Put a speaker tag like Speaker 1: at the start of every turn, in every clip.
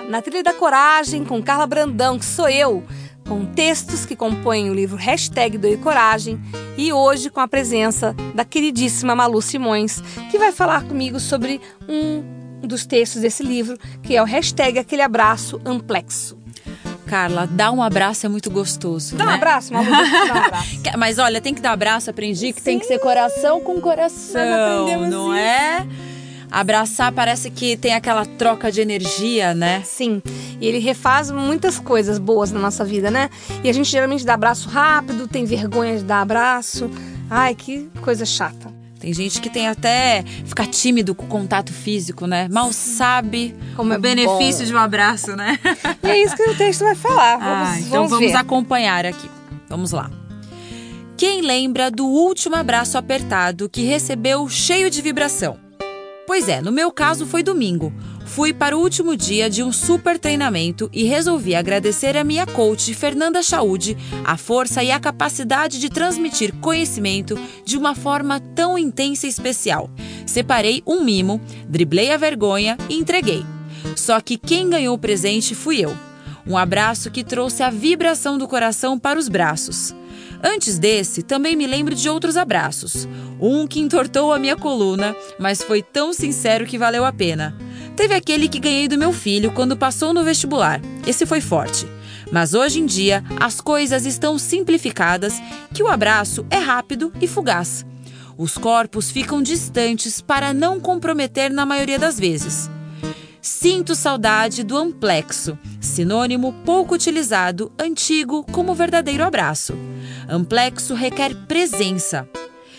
Speaker 1: Na Trilha da Coragem com Carla Brandão, que sou eu, com textos que compõem o livro Hashtag Doe Coragem e hoje com a presença da queridíssima Malu Simões, que vai falar comigo sobre um dos textos desse livro, que é o hashtag Aquele Abraço Amplexo.
Speaker 2: Carla, dar um abraço é muito gostoso.
Speaker 1: Dá
Speaker 2: né?
Speaker 1: um abraço, Malu, dá um abraço.
Speaker 2: Mas olha, tem que dar abraço, aprendi que tem que ser coração com coração,
Speaker 1: Nós aprendemos
Speaker 2: não
Speaker 1: isso.
Speaker 2: é? Abraçar parece que tem aquela troca de energia, né?
Speaker 1: Sim, e ele refaz muitas coisas boas na nossa vida, né? E a gente geralmente dá abraço rápido, tem vergonha de dar abraço. Ai, que coisa chata.
Speaker 2: Tem gente que tem até fica tímido com o contato físico, né? Mal sabe
Speaker 1: Como
Speaker 2: o
Speaker 1: é
Speaker 2: benefício
Speaker 1: bom.
Speaker 2: de um abraço, né?
Speaker 1: E é isso que o texto vai falar. Vamos,
Speaker 2: Ah, então
Speaker 1: vamos
Speaker 2: vamos acompanhar aqui. Vamos lá. Quem lembra do último abraço apertado que recebeu cheio de vibração? Pois é, no meu caso foi domingo. Fui para o último dia de um super treinamento e resolvi agradecer a minha coach Fernanda Chaude a força e a capacidade de transmitir conhecimento de uma forma tão intensa e especial. Separei um mimo, driblei a vergonha e entreguei. Só que quem ganhou o presente fui eu. Um abraço que trouxe a vibração do coração para os braços. Antes desse, também me lembro de outros abraços. Um que entortou a minha coluna, mas foi tão sincero que valeu a pena. Teve aquele que ganhei do meu filho quando passou no vestibular. Esse foi forte. Mas hoje em dia, as coisas estão simplificadas que o abraço é rápido e fugaz. Os corpos ficam distantes para não comprometer na maioria das vezes. Sinto saudade do amplexo, sinônimo pouco utilizado, antigo como verdadeiro abraço. Amplexo requer presença.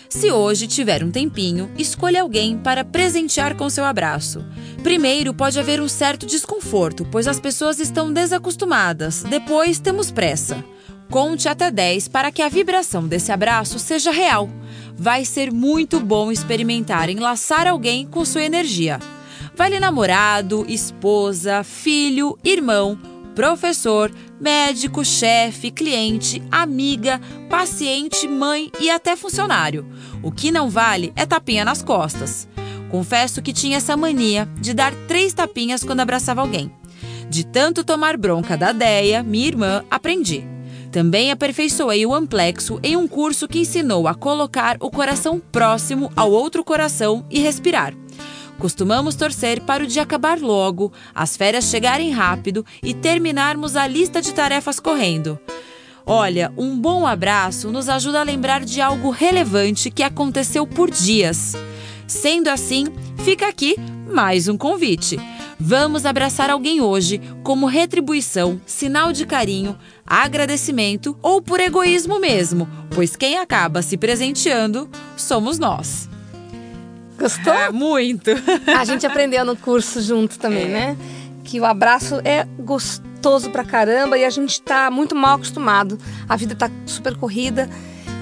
Speaker 2: Se hoje tiver um tempinho, escolha alguém para presentear com seu abraço. Primeiro, pode haver um certo desconforto, pois as pessoas estão desacostumadas. Depois, temos pressa. Conte até 10 para que a vibração desse abraço seja real. Vai ser muito bom experimentar enlaçar alguém com sua energia. Vale namorado, esposa, filho, irmão, professor, médico, chefe, cliente, amiga, paciente, mãe e até funcionário. O que não vale é tapinha nas costas. Confesso que tinha essa mania de dar três tapinhas quando abraçava alguém. De tanto tomar bronca da Deia, minha irmã, aprendi. Também aperfeiçoei o amplexo em um curso que ensinou a colocar o coração próximo ao outro coração e respirar. Costumamos torcer para o dia acabar logo, as férias chegarem rápido e terminarmos a lista de tarefas correndo. Olha, um bom abraço nos ajuda a lembrar de algo relevante que aconteceu por dias. Sendo assim, fica aqui mais um convite. Vamos abraçar alguém hoje como retribuição, sinal de carinho, agradecimento ou por egoísmo mesmo, pois quem acaba se presenteando somos nós.
Speaker 1: Gostou?
Speaker 2: É, muito!
Speaker 1: A gente aprendeu no curso junto também, né? Que o abraço é gostoso pra caramba e a gente tá muito mal acostumado. A vida tá super corrida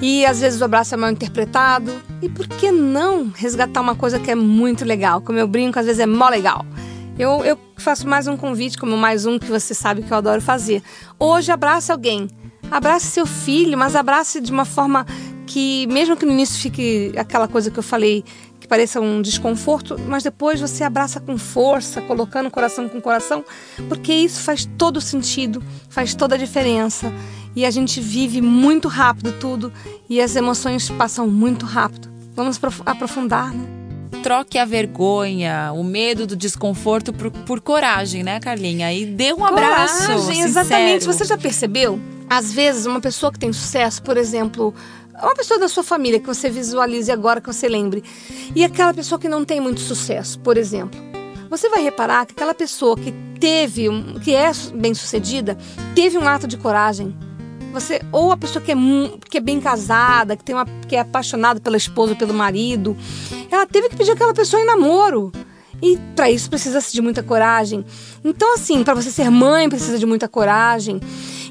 Speaker 1: e às vezes o abraço é mal interpretado. E por que não resgatar uma coisa que é muito legal? Como eu brinco, às vezes é mó legal. Eu, eu faço mais um convite, como mais um que você sabe que eu adoro fazer. Hoje abrace alguém. Abrace seu filho, mas abrace de uma forma que, mesmo que no início fique aquela coisa que eu falei, pareça um desconforto, mas depois você abraça com força, colocando coração com coração, porque isso faz todo sentido, faz toda a diferença. E a gente vive muito rápido tudo e as emoções passam muito rápido. Vamos prof- aprofundar, né?
Speaker 2: Troque a vergonha, o medo do desconforto por, por coragem, né, Carlinha? E dê um abraço.
Speaker 1: Coragem, exatamente. Você já percebeu? Às vezes, uma pessoa que tem sucesso, por exemplo, uma pessoa da sua família que você visualize agora, que você lembre, e aquela pessoa que não tem muito sucesso, por exemplo. Você vai reparar que aquela pessoa que teve, que é bem sucedida, teve um ato de coragem. você ou a pessoa que é, que é bem casada, que tem uma que é apaixonada pela esposa, pelo marido, ela teve que pedir aquela pessoa em namoro. E para isso precisa-se de muita coragem. Então, assim, para você ser mãe, precisa de muita coragem.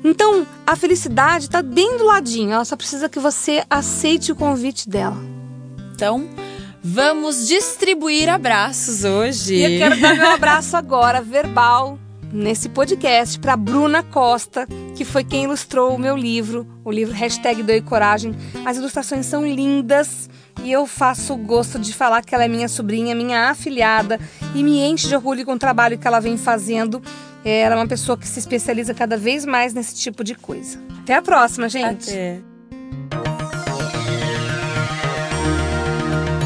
Speaker 1: Então, a felicidade está bem do ladinho. Ela só precisa que você aceite o convite dela.
Speaker 2: Então, vamos distribuir abraços hoje.
Speaker 1: E eu quero dar meu abraço agora, verbal, nesse podcast para Bruna Costa, que foi quem ilustrou o meu livro, o livro Hashtag Doi Coragem. As ilustrações são lindas e eu faço o gosto de falar que ela é minha sobrinha, minha afilhada e me enche de orgulho com o trabalho que ela vem fazendo. Ela é uma pessoa que se especializa cada vez mais nesse tipo de coisa. Até a próxima, gente.
Speaker 2: Até.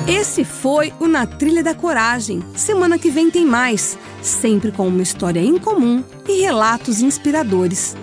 Speaker 1: Esse foi o Na Trilha da Coragem. Semana que vem tem mais, sempre com uma história em comum e relatos inspiradores.